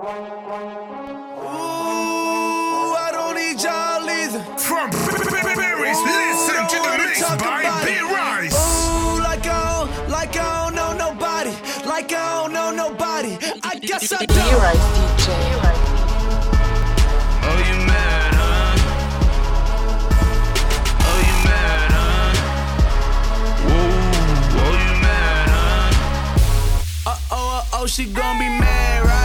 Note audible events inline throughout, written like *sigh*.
Ooh, I don't need y'all either. From Berries, listen to the mix by B Rice. Ooh, like I don't, like I don't know nobody, like I don't know nobody. I guess I don't. B-Rice she gon' be mad, right?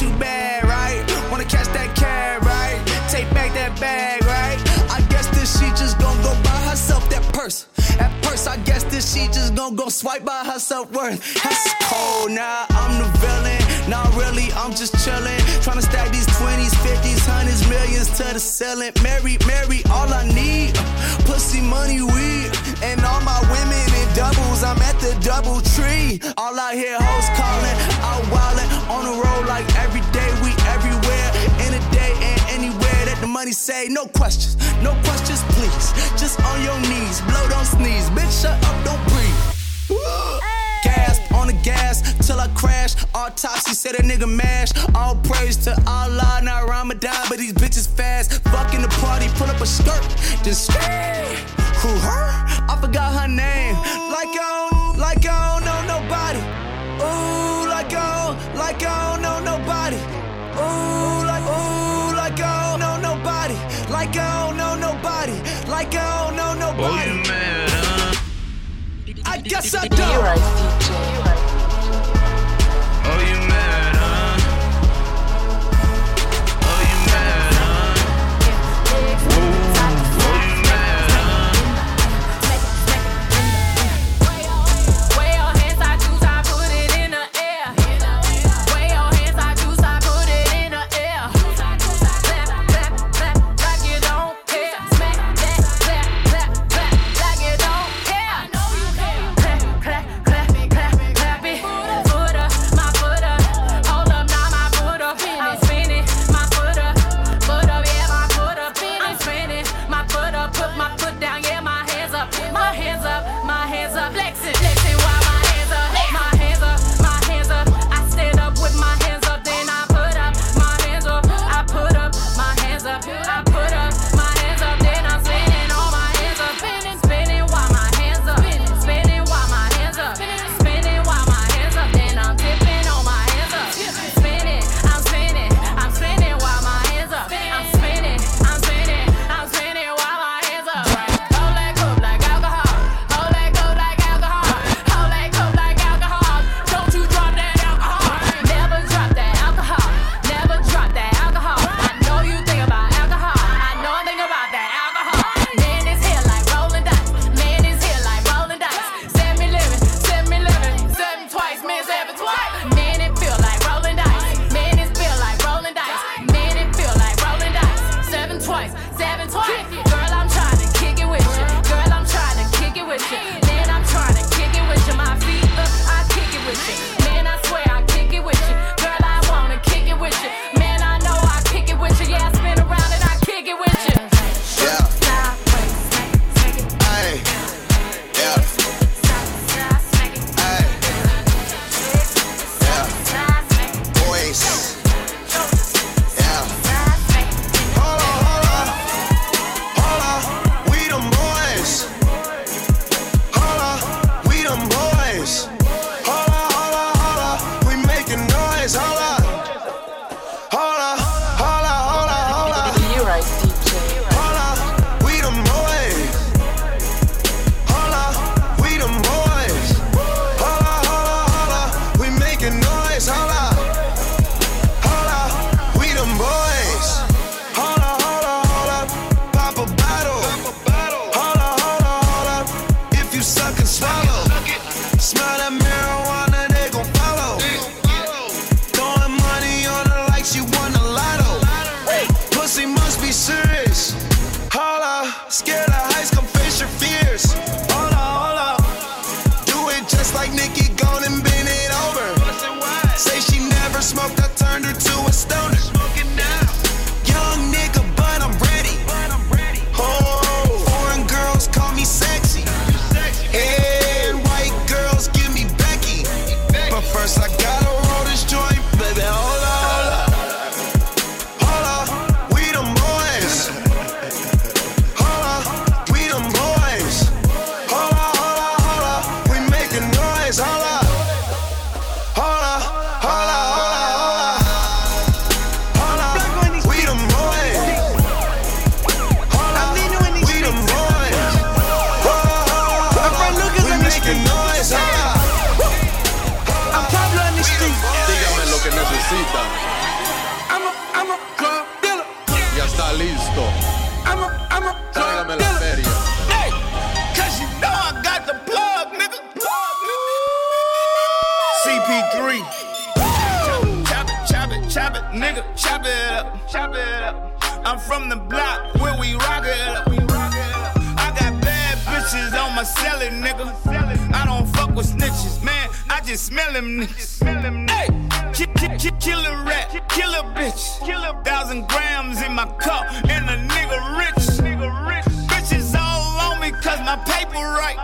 too bad, right? Wanna catch that cab, right? Take back that bag, right? I guess that she just gon' go buy herself that purse. That purse, I guess that she just gon' go swipe by herself worth. That's cold now, I'm the villain. Not really, I'm just chillin'. Tryna stack these 20s, 50s, hundreds, millions to the ceiling. Mary, Mary, all I need. Pussy, money, weed. And all my women in doubles, I'm at the double tree. All I hear hoes callin', out wildin'. On the road like every day, we everywhere. In a day and anywhere that the money say, no questions, no questions, please. Just on autopsy said a nigga mashed. All praise to Allah, not Ramadan, but these bitches fast. Fucking the party, pull up a skirt, then scream. Who her? I forgot her name. Like I don't, like I don't know nobody. Ooh, like I don't, like I don't know nobody. Ooh, like, ooh, like I don't know nobody. Like I don't know nobody. Like I don't know nobody. Oh, you mad, huh? I guess I don't. Nigga. Chop it up, chop it up. I'm from the block where we rock it up. I got bad bitches on my celly, nigga. I don't fuck with snitches, man. I just smell them niggas. Hey, ki- ki- ki- kill a rat, kill a bitch. Thousand grams in my cup, and a nigga rich. Bitches all on me cause my paper right.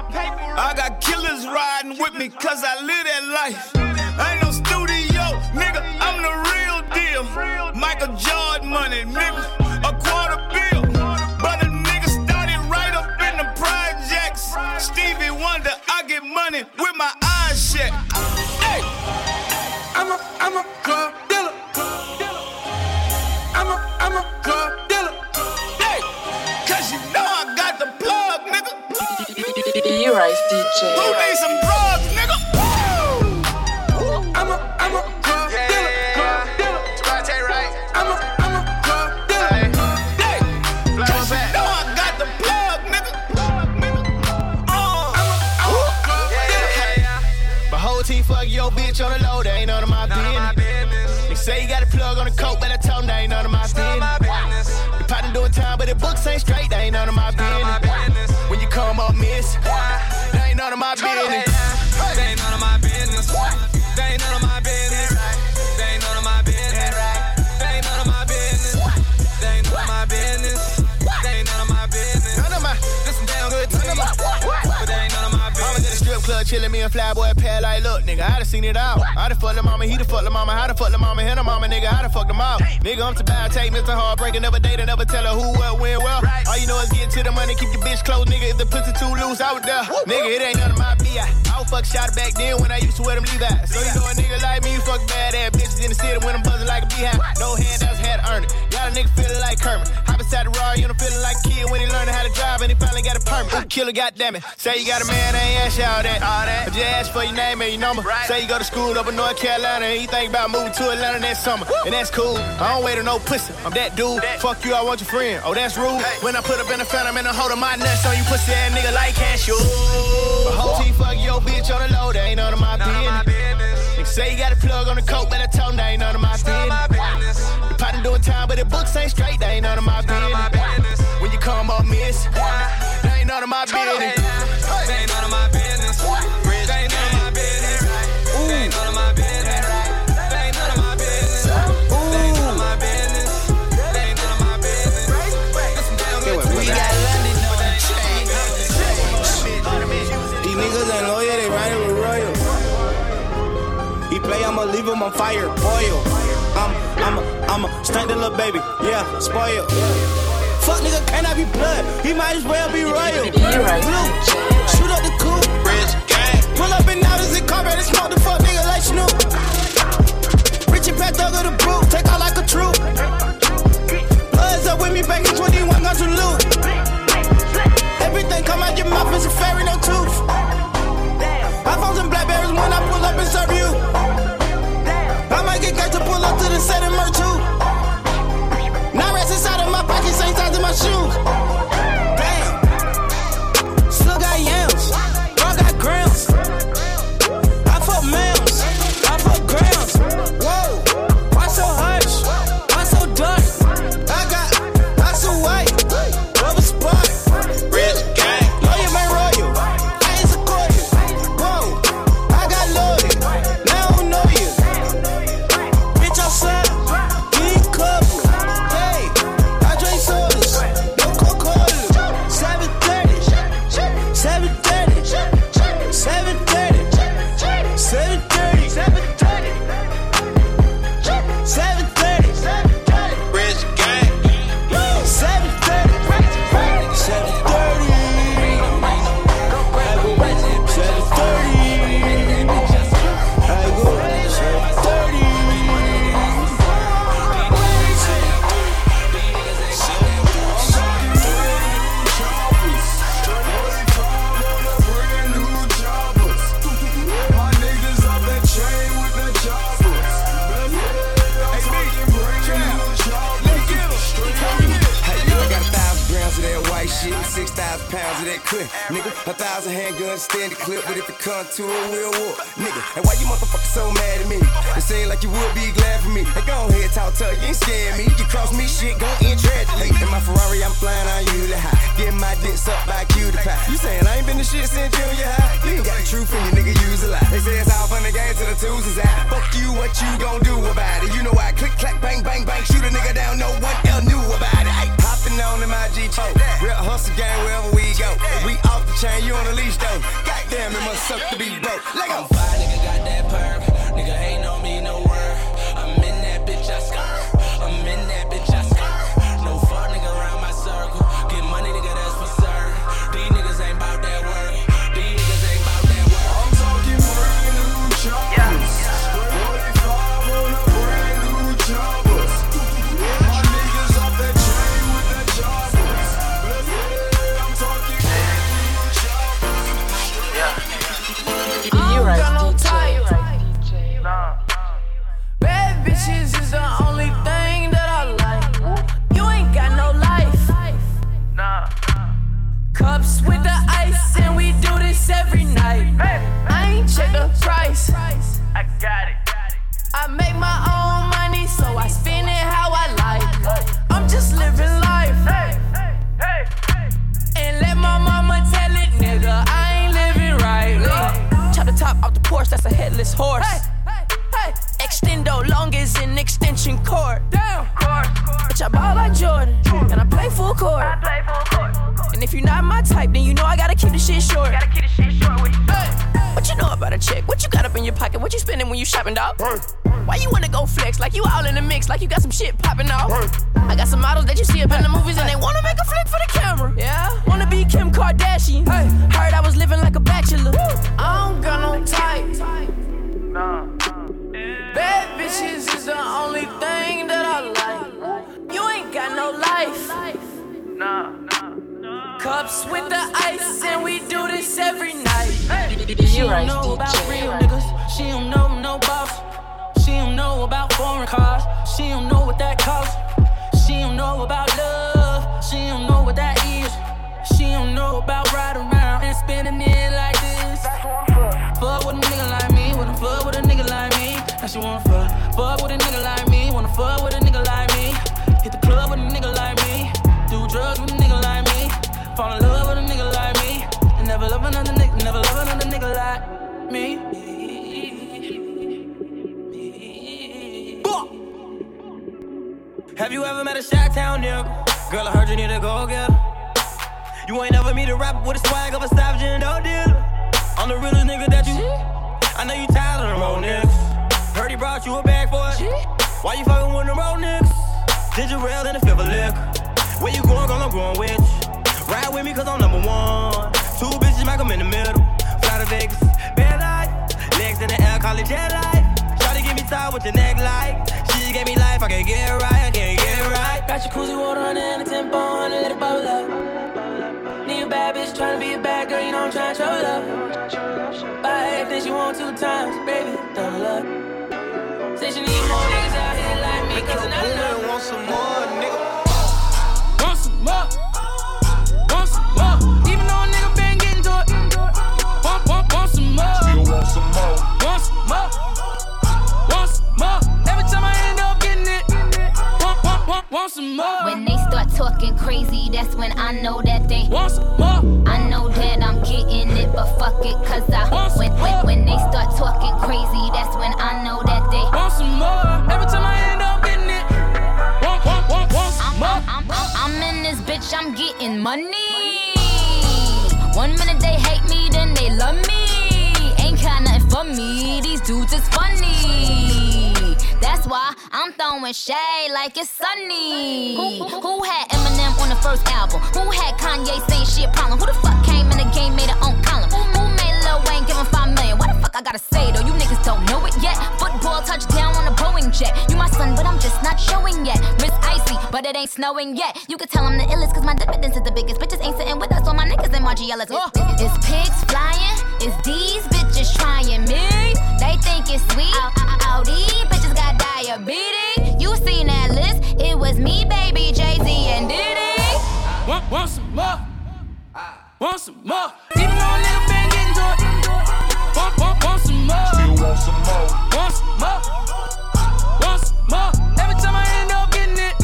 I got killers riding with me cause I live that life. I ain't no studio, nigga, I'm the real deal. Michael Jordan money, nigga, a quarter bill. But a nigga started right up in the projects. Stevie Wonder, I get money with my eyes shut. Hey, I'm a, I'm a club dealer. I'm a, I'm a club dealer. Hey, cause you know I got the plug, nigga. E-Rise Who DJ. needs some drugs, chillin', me pair like, look, nigga, I done seen it all. I done fucked the mama, he done fucked the mama, I done fucked the mama, hit the mama, nigga, I done fucked them all. Nigga, I'm to buy, take Mr. Heartbreaker, never date never tell her who, what, when, well. All you know is get to the money, keep your bitch close, nigga. If the pussy too loose, I out there. Nigga, it ain't none of my BI. I was fuck shot back then when I used to wear them Levi's. So you know a nigga like me, you fuck bad ass bitches in the city when I'm buzzing like a beehive. No handouts, had to earn it. Got a nigga feeling like Kermit. Hop inside the Rari, you know, feeling like a kid when he learning how to drive permit. Killer, goddamn it. Say you got a man, I ain't ask you all that. All that. I just ask for your name and your number. Say you go to school up in North Carolina and you think about moving to Atlanta next summer. And that's cool. I don't wait on no pussy. I'm that dude. Fuck you, I want your friend. Oh, that's rude. When I put up in the phantom and I hold my nuts on you pussy ass nigga like cashew. My whole team fuck your bitch on the low, that ain't none of my None of my business. business. Say you got a plug on the coat, but I told that ain't none of my None of my business. business. You probably doing time, but the books ain't straight, that ain't none of my None of my business. business. When you come up miss, that none of my business. They ain't none of my business. They ain't none of my business. They ain't none of my business. They ain't none of my business. They ain't none of my business. They ain't none of my business. This some damn good We got London on the track. These niggas ain't loyal, they riding with royal. He play, I'ma leave him on fire, boil. I'm, I'm a, I'm a stank the little baby, yeah, spoil. Fuck nigga, can I be blood? He might as well be royal. Blue, to a suck to be broke. Let Porsche, that's a headless horse. Extendo long as an extension cord. Damn. Bitch, I ball like Jordan, and I play full court. I play full court. And if you're not my type, then you know I gotta keep the shit short. Gotta keep the shit short with you. Hey, what you know about a chick? What you got up in your pocket? What you spending when you shopping, dog? Why you wanna go flex? Like you all in the mix, like you got some shit popping off. I got some models that you see up in the movies and they wanna make a flick for the camera. Yeah, wanna be Kim Kardashian. Hey, heard I was living like a bachelor. I don't got no type. Bad bitches is the only thing that I like. You ain't got no life. Cups with the ice, and we do this every night. She don't know about real niggas. She don't know no boss. She don't know about foreign cars. She don't know what that costs. She don't know about love. She don't know what that is. She don't know about riding around and spending it like this. Fuck with a nigga like. Wanna fuck with a nigga like me. Now she wanna fuck. Fuck with a nigga like me. Wanna fuck with a nigga like me. Hit the club with a nigga like me. Do drugs with a nigga like me. Fall in love with a nigga like me. And never love another nigga. Never love another nigga like me. Have you ever met a Shot Town nigga? Girl, I heard you need a go getter. You ain't never meet a rapper with a swag of a savage and no dealer. I'm the realest nigga that you. I know you tired of them old niggas. Heard he brought you a bag for it. Why you fucking with them old niggas? Did you rail in the fifth of liquor? Where you going, girl? I'm going with you. Ride with me, cause I'm number one. Two bitches, make 'em in the middle. Fly to Vegas, bed light. Legs in the air, call it jet light. Shawty give me time with the neck like. She just gave me life, I can't get it right, I can't get it right. Got your koozie water on and a tempo on and let it bubble up. Need a bad bitch tryna be a bad girl, you know I'm tryna trouble up. Buy everything she want two times, baby, double up. Say she need more niggas out here like me, cause not enough. want some more, nigga. Want some more? Want some more? Even though a nigga been getting to it. Want, want, want some more? Still want some more. Want some more? Want some more? Every time I end up getting it. Want, want, want, want some more? When they start talking crazy, that's when I know that they. Want some more? I know that I'm getting it, but fuck it, cause I. When, when, when they start talking crazy, that's when I know that they. Want some more? Every time I end up getting it. Want, want, want, want some I'm, more? I'm, I'm, I'm in this bitch, I'm getting money. One minute they hate me, then they love me. Ain't got nothing for me, these dudes is funny. That's why I'm throwing shade like it's sunny. Who, who, who had Eminem on the first album? Who had Kanye saying she a problem? Who the fuck came in the game, made her own I gotta say though? You niggas don't know it yet. Football touchdown on a Boeing jet. You my son, but I'm just not showing yet. Miss Icy, but it ain't snowing yet. You can tell I'm the illest, cause my dividends is the biggest. Bitches ain't sitting with us, all my niggas in my GLS. Oh. It's pigs flying, it's these bitches trying me. They think it's sweet. Ow, ow, ow, these bitches got diabetes. You seen that list? It was me, baby, Jay Z, and Diddy. Want, want some more? Ah. want some more. Even though want some more. Want some more. Want some more. Every time I end up getting it.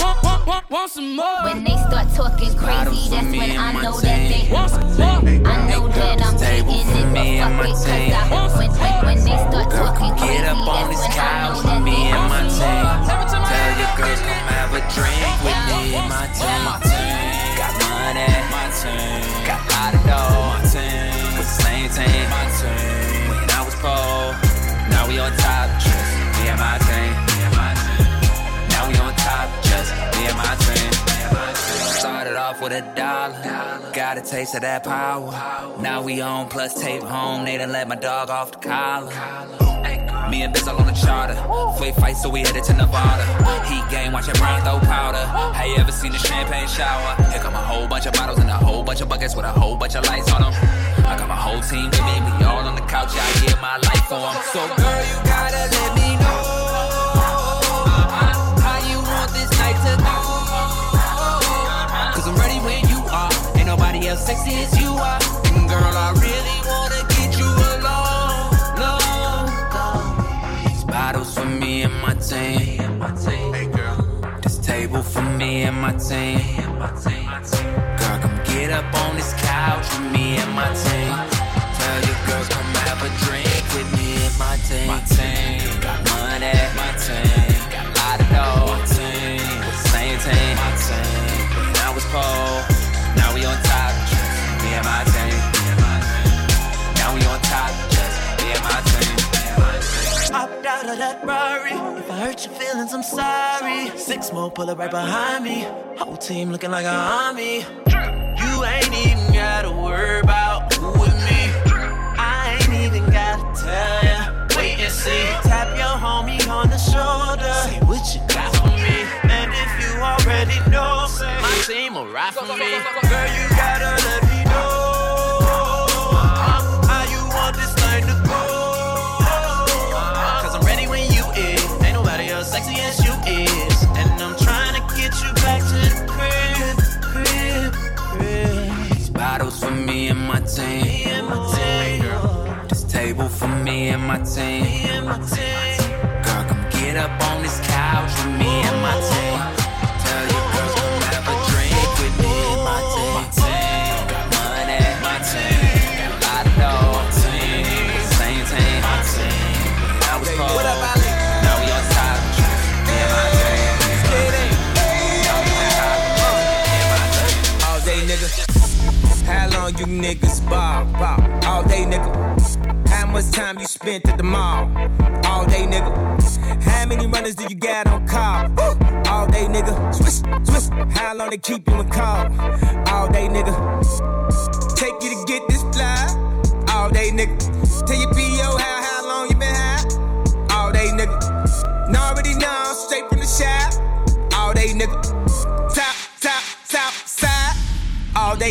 Want, want, want, want some more. When they start talking crazy, that's when I know that they. Want some more. I know that I'm taking it, but fuck it, cause I when, when, when they start talking crazy, Get up on that's this when I couch know with that me they. and my team. Every time I Tell end your up girls getting come it. have a drink with me and my team. My team got money. My team off with a dollar, got a taste of that power. Now we on plus tape home. They done let my dog off the collar. Me and Biz all on the charter. Fake fight, so we headed to Nevada. Heat game, watch your brain throw powder. Have you ever seen a champagne shower? Here come a whole bunch of bottles and a whole bunch of buckets with a whole bunch of lights on them. I got my whole team with me, we all on the couch, I give my life for 'em. So, girl, you gotta let and my team. Come get up on this couch with me and my team. Your feelings, I'm sorry. Six more pull up right behind me. Whole team looking like an army. You ain't even gotta worry about who with me. I ain't even gotta tell ya. Wait and see. Tap your homie on the shoulder. Say what you got for me. And if you already know, my team will ride for me. Girl, you gotta let and my team. me and my team. Girl, come get up on this couch with me and my team. Tell your girls come have a drink with me and my team. Got money. My team got a lot of dough. My team the same team. My team I was poor. What up, Ali? Now we on top. Me my team. Now we on top. Me my team. All day, nigga. How long you niggas ball, ball? All day, nigga. How much time you spent at the mall? All day, nigga. How many runners do you got on call? All day, nigga. Swish, swish. How long they keep you in call? All day, nigga. Take you to get this fly. All day, nigga. Tell your PO how, how long you been high? All day, nigga. And already know, straight from the shop. All day, nigga.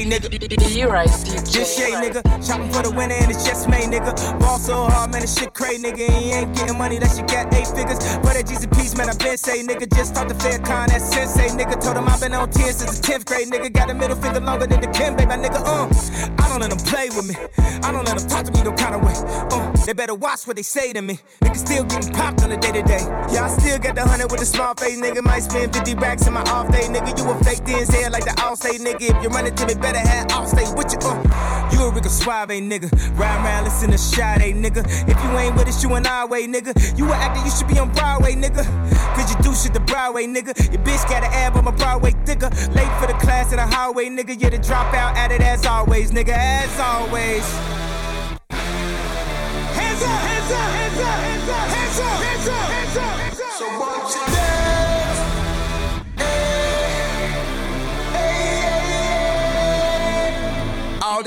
Day, nigga. You right. Just Shay, nigga. Shopping for the winner and it's just made, nigga. Ball so hard, man, this shit crazy, nigga. He ain't getting money, that shit got eight figures. But at Jesus Peace, man, I been say, nigga. Just talked to Farrakhan, that sensei, nigga. Told him i been on 10 since the 10th grade, nigga. Got a middle finger longer than the Kim, baby, my nigga. Uh, I don't let them play with me. I don't let them talk to me no kind of way. Uh, they better watch what they say to me. Nigga still getting popped on the day to day. Yeah, I still got the hundred with a small face, nigga. Might spend 50 racks in my off day, nigga. You a fake DNZ like the all say, nigga. If you run it to me, better have all stay with you. Uh, you a Rico Suave, nigga. Ride around, listen to Sade, nigga. If you ain't with us, you an our way, nigga. You an actor, you should be on Broadway, nigga. Cause you do shit the Broadway, nigga. Your bitch got an ab on my Broadway thicker. Late for the class in the hallway, nigga. You're the dropout at it as always, nigga. As always. Hands up, hands up, hands up, hands up, hands up, hands up, hands up. So what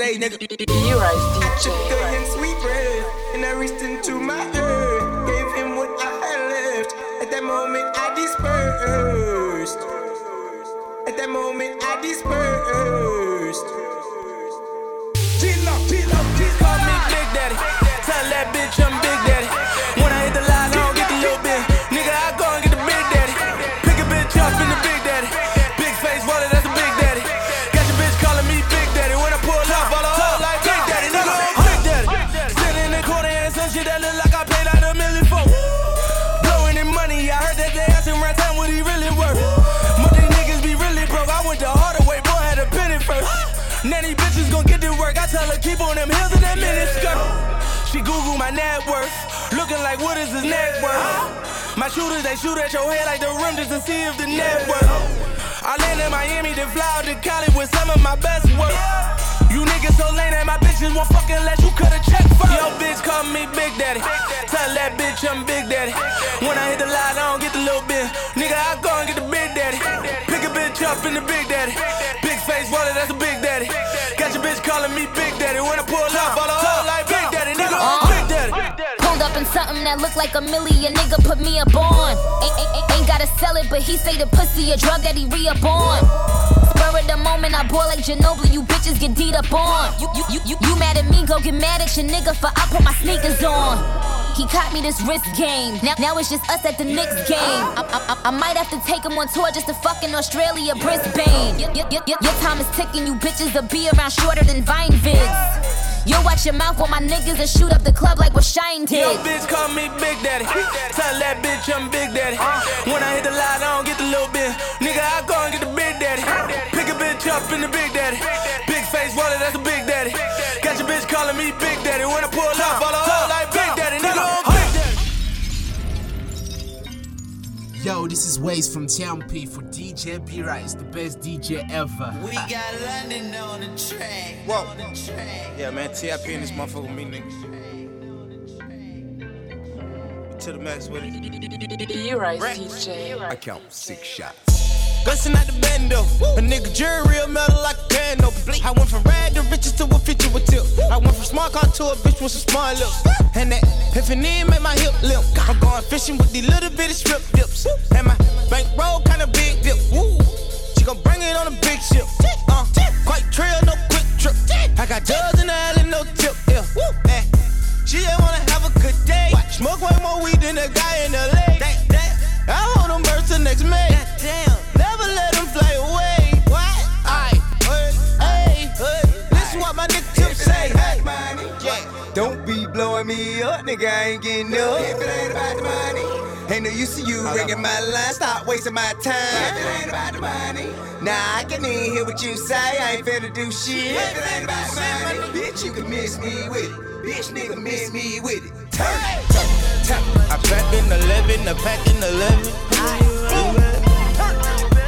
day, nigga. You right, I DJ. took a young sweet breath and I reached into my earth. Gave him what I had left. At that moment, I dispersed. At that moment, I dispersed. G-Lock, G-Lock, G-Lock. Call me Big Daddy. Tell that bitch I'm On them hills in that miniskirt. She Google my net worth. Looking like what is his net worth? My shooters, they shoot at your head like the rim just to see if the net worth. I land in Miami, then fly out to Cali with some of my best work. You niggas so lame that my bitches won't fucking let you cut a check first. Yo, bitch, call me Big Daddy. Tell that bitch I'm Big Daddy. When I hit the line, I don't get the little bit. Nigga, I go and get the Big Daddy. Pick a bitch up in the Big Daddy. Big face wallet, that's a Big Daddy. Got your bitch calling me Big Daddy. When I pull up, all the whole like Big Daddy. Nigga, I'm Big Daddy. Pulled up in something that looked like a million, nigga put me up on. Ain't, ain't, ain't- ain't gotta sell it, but he say the pussy a drug that he re up on. Spur of the moment, I boil like Ginobili, you bitches get deed up on. You, you, you, you, you mad at me, go get mad at your nigga for I put my sneakers on. He caught me this wrist game. Now, now it's just us at the Knicks game. I, I, I- I might have to take him on tour just to fucking Australia, Brisbane. Y- y- y- y- your time is ticking, you bitches will be around shorter than Vine vids. You'll watch your mouth while my niggas and shoot up the club like what Shyne did. Yo, bitch, call me Big Daddy. Tell that bitch I'm Big Daddy. When I hit the line, I don't get the little bit. Nigga, I go and get the Big Daddy. Pick a bitch up in the Big Daddy. Big face wallet, that's a Big Daddy. Got your bitch calling me Big Daddy. When I pull Yo, this is Waze from Town P for DJ B Rice, the best DJ ever. We got London on the track. Whoa. On the track. Yeah, man, TIP in this motherfucker with me, nigga. To the max with it. B Rice DJ. I count six shots. Bustin' out the bando. A nigga jury real metal like a piano. I went from rad to riches to a feature with tip. I went from smart car to a bitch with some smart lips. And that epiphany make my hip limp. I'm going fishing with these little bitty strip dips. And my bankroll kinda big dip. Woo. She gon' bring it on a big ship. Uh, quite trail, no quick trip. I got dubs in the alley, no tip. Yeah. Woo. Eh. She just wanna have a good day. Smoke way more weed than a guy in LA. I hold them birds till next May. Up, nigga. I ain't getting up. If it ain't about the money. Ain't no use to you ringing my line. Stop wasting my time. If it ain't about the money. Nah, I can even hear what you say. I ain't finna do shit. If it ain't about the money. Bitch, you can miss me with it. Bitch, nigga, miss me with it. Turn, turn, turn. I packed in 11, I packed in 11.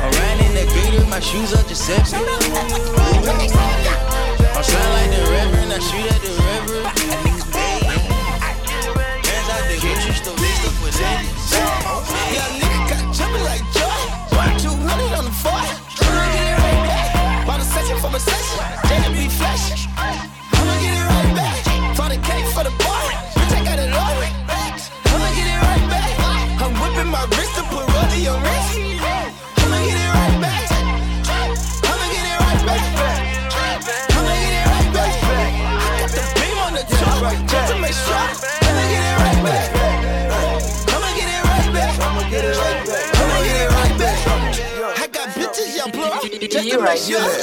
I ran in the gators, my shoes are Giuseppe. I'm slide like the reverend, I shoot at the reverend. Laced it right back.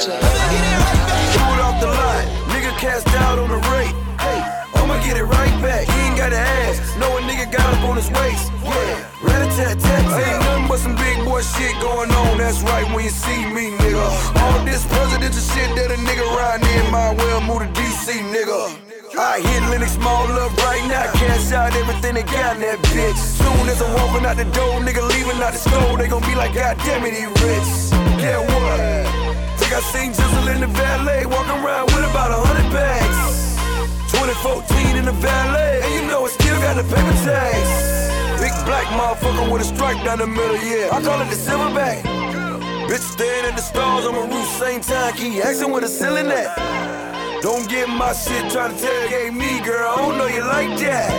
Pulled off the line, nigga cast out on the rate. Hey, I'ma get it right back. He ain't gotta ask. No a nigga got up on his waist. Yeah, rat a tat tat. Ain't nothing but some big boy shit going on. That's right when you see me, nigga. All this presidential shit that a nigga riding in, might well move to DC, nigga. I hit Lenox Mall up right now. Cash out everything they got in that bitch. Soon as I'm walking out the door, nigga leaving out the store, they gon' be like, God damn it, he rich. Get what? Think I seen Jizzle in the valet, walking around with about a hundred bags. 2014 in the valet, and you know it still got the paper tags. Big black motherfucker with a stripe down the middle, yeah. I call it the silverback. Bitch staring at the stars on my roof, same time. Keep asking where the ceiling at. Don't get my shit trying to tailgate me, girl. I don't know you like that.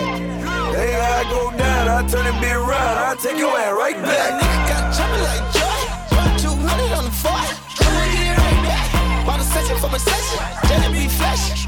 Hey, I go down, I turn it big around, I take your ass right back. nigga got jumping like joy. 200 on the four. Back. Bought a section from a session. JB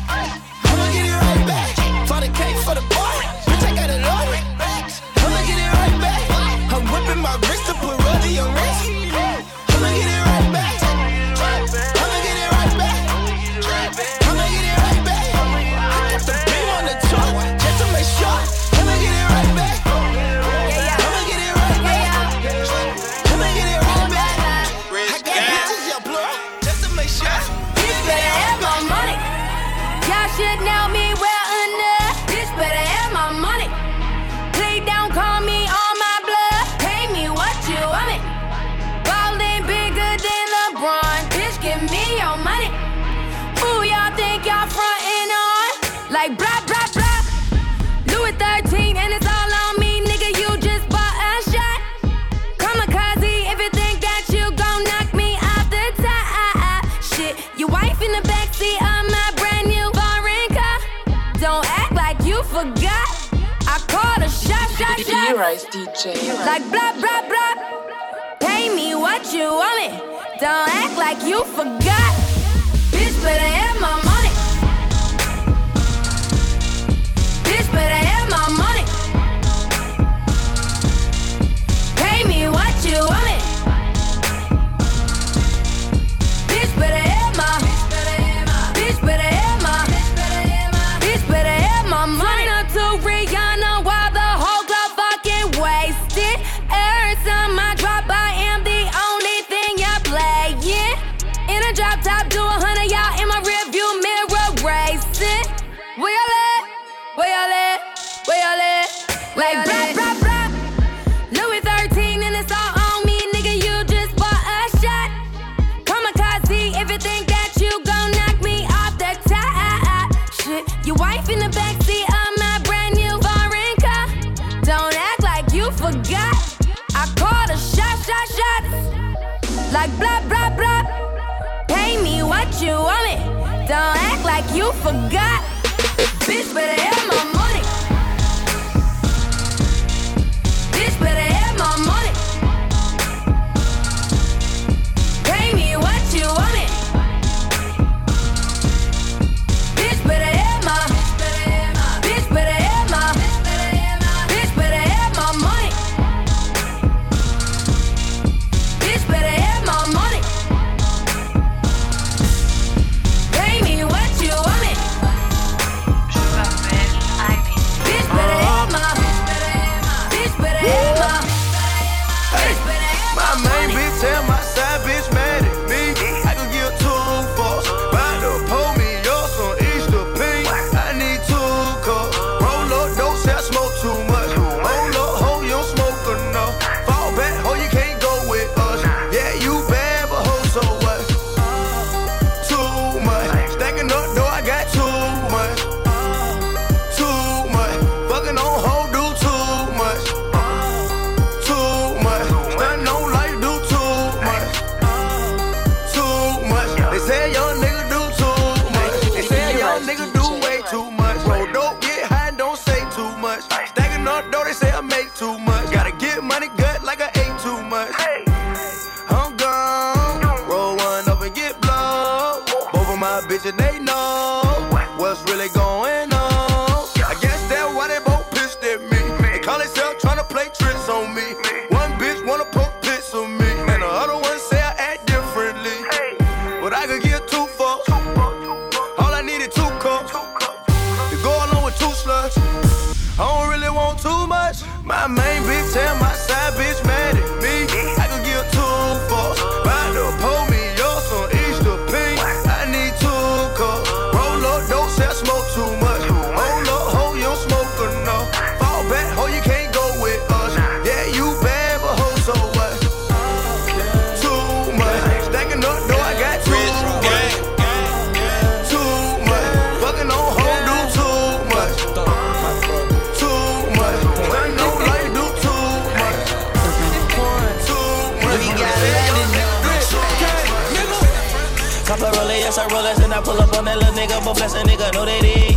Top of roller, yes, I roll us, and I pull up on that little nigga, but bless a nigga, know that it.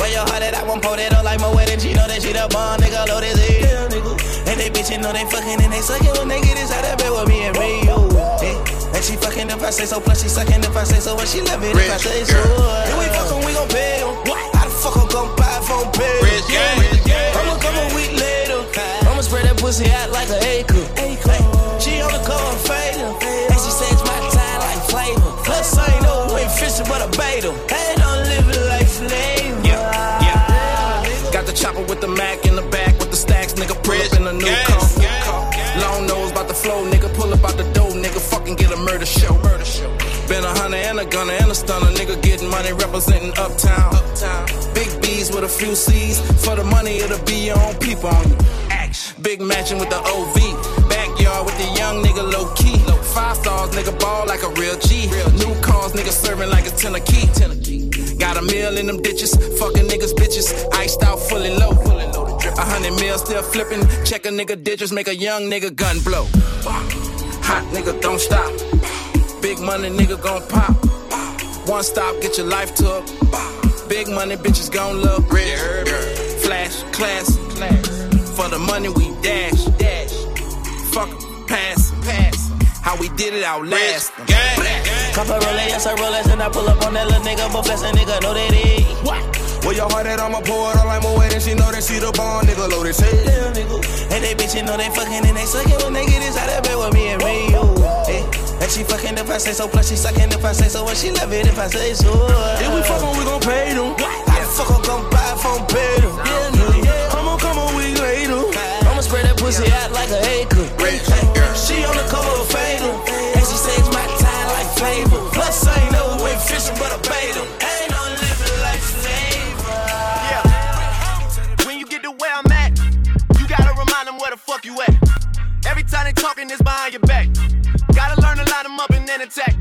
Where your heart at, I won't pull that up like my wedding. She know that she the bomb, nigga, load his head. Yeah, nigga. And they bitchin' know they fucking and they suckin' when they get inside that bed with me and me, you. Yeah. And she fucking if I say so, plus she sucking if I say so, when she love it if I say so. If we fuck 'em, we gon' pay 'em. How the fuck I'm gon' buy phone pay? Yeah. I'ma come a week later. I'ma spread that pussy out like an acre. Ay, She on the cover fader. And she says my time flavor. Plus I ain't no way fishing, but I bait bait 'em. Ain't no living like flavor. Yeah, yeah. Got the chopper with the Mac in the back with the stacks, nigga. Pull up in a new car. Long nose about the flow, nigga. Pull up out the door, nigga. Fucking get a murder show. Murder show. Been a hunter and a gunner and a stunner, nigga. Getting money representing uptown. Big B's with a few C's. For the money, it'll be your own people on you. Big matching with the OV. Backyard with the young nigga low key. Five stars, nigga ball like a real G. Real new cars, nigga serving like a tenner key. Got a meal in them ditches. Fucking niggas, bitches. Iced out, fully low. A hundred mil still flipping. Check a nigga digits, make a young nigga gun blow. Hot nigga, don't stop. Big money, nigga gon' pop. One stop, get your life took. Big money, bitches gon' look rich. flash, class, class. For the money we dash, dash. Fuck. How we did it out last. Cup of Rolex, I Rolex, and I pull up on that little nigga, but flex a nigga, know that it. Where your heart at, I'ma pour it all like my wedding. She know that she the bond, nigga, load his head. Little nigga. And they bitches know they fucking and they sucking when they get inside that bed with me and me. Ooh, eh, hey. And she fucking if I say so, plus she sucking if I say so, and she love it if I say so. If we fuckin', we gon' pay them. How the fuck I'm gon' buy a phone pay them? Yeah, nigga. I'ma come a week later. I'ma spread that pussy out like a acre. She on the cover of time flavor. Plus, I ain't never went fishing, but I paid them. Ain't no living like flavor. Yeah. When you get to where I'm at, you gotta remind them where the fuck you at. Every time they talking, it's behind your back. Gotta learn to line them up and then attack.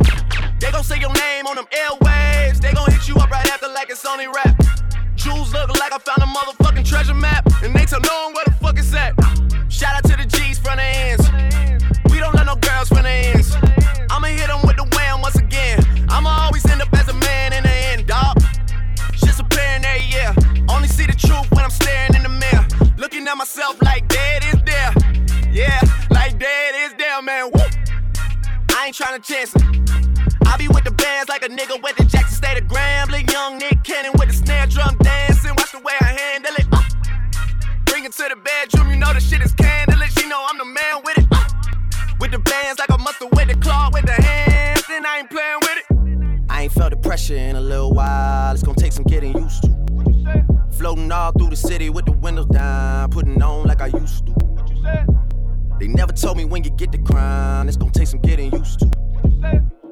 They gon' say your name on them airwaves. They gon' hit you up right after like it's only rap. Jewels look like I found a motherfucking treasure map. And they tell no one where the fuck it's at. Shout out to the G's front of ends. We don't let no girls front of ends. I'ma hit them with the wham once again. I'ma always end up as a man in the end, dog. Just appearing there, yeah. Only see the truth when I'm staring in the mirror. Looking at myself like dead is there. Yeah, like dead is there, man. Woo. I ain't tryna chance it. I be with the bands like a nigga with the Jackson State of Grambling. Young Nick Cannon with the snare drum dancing. Watch the way I handle it. Uh. Bring it to the bedroom, you know the shit is candlelit. Ain't felt the pressure in a little while. It's gonna take some getting used to. Floating all through the city with the windows down, putting on like I used to. They never told me when you get the crown, it's gonna take some getting used to.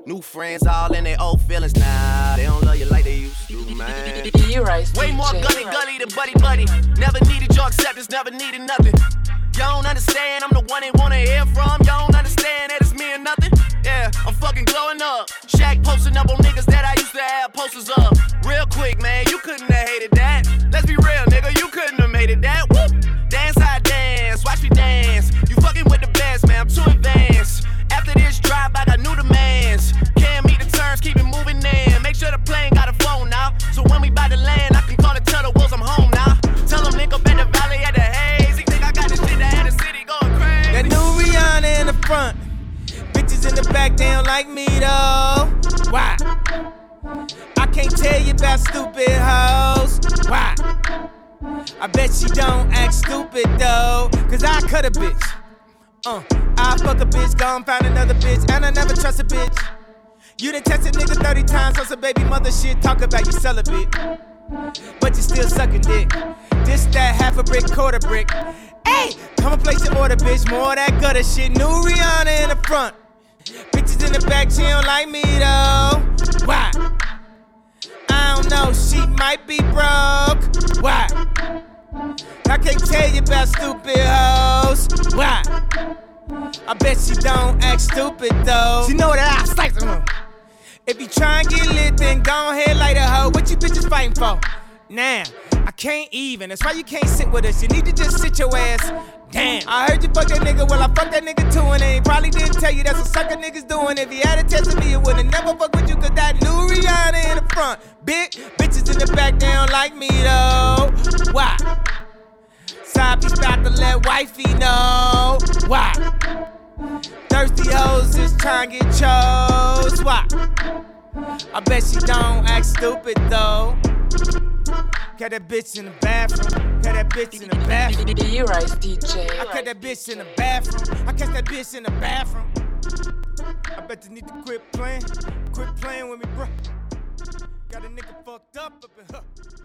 New friends all in their old feelings now. They don't love you like they used to, man. *laughs* E-Rise Way more gully gully than buddy buddy. Never needed your acceptance, never needed nothing. You don't understand, I'm the one they wanna hear from. You don't understand that it's me and nothing. Yeah, I'm fucking glowing up. Used to have posters up. Real quick, man, you couldn't have hated that. Let's be real, nigga, you couldn't have made it that. Woo! Dance, I dance, watch me dance. You fucking with the best, man, I'm too advanced. After this drop, I got new demands. Can't meet the terms, keep it moving in. Make sure the plane got a phone now. So when we bout to land, I can call it tell the wolves I'm home now. Tell them up at the valley at the haze. He think I got this shit that had the city going crazy. That new Rihanna in the front. Bitches in the back, they don't like me though. Why? Tell you about stupid hoes. Why? I bet she don't act stupid though. Cause I cut a bitch. Uh, I fuck a bitch, go and find another bitch, and I never trust a bitch. You done text a nigga 30 times on some baby mother shit, talk about you celibate. But you still sucking dick. This, that, half a brick, quarter brick. Hey, come and place your order, bitch. More that gutter shit. New Rihanna in the front. Bitches in the back, she don't like me though. Might be broke. Why? I can't tell you about stupid hoes. Why? I bet she don't act stupid though. She know that I slice her. If you try and get lit, then go ahead, light a hoe. What you bitches fighting for? Now, I can't even. That's why you can't sit with us. You need to just sit your ass. Damn, I heard you fuck that nigga. Well, I fuck that nigga too, and he probably didn't tell you that's what sucker niggas doing. If he had a test of me, it would've never fuck with you, cause that new Rihanna in the front. Big bitches in the back, they don't like me though. Why? Piece about to let wifey know. Why? Thirsty hoes just trying to get chose. Why? I bet she don't act stupid though. Got that bitch in the bathroom. Got that bitch in the bathroom. E-Rise DJ. I cut that bitch in the bathroom. I catch that bitch in the bathroom. I bet you need to quit playing. Quit playing with me, bro. Got a nigga fucked up up in her.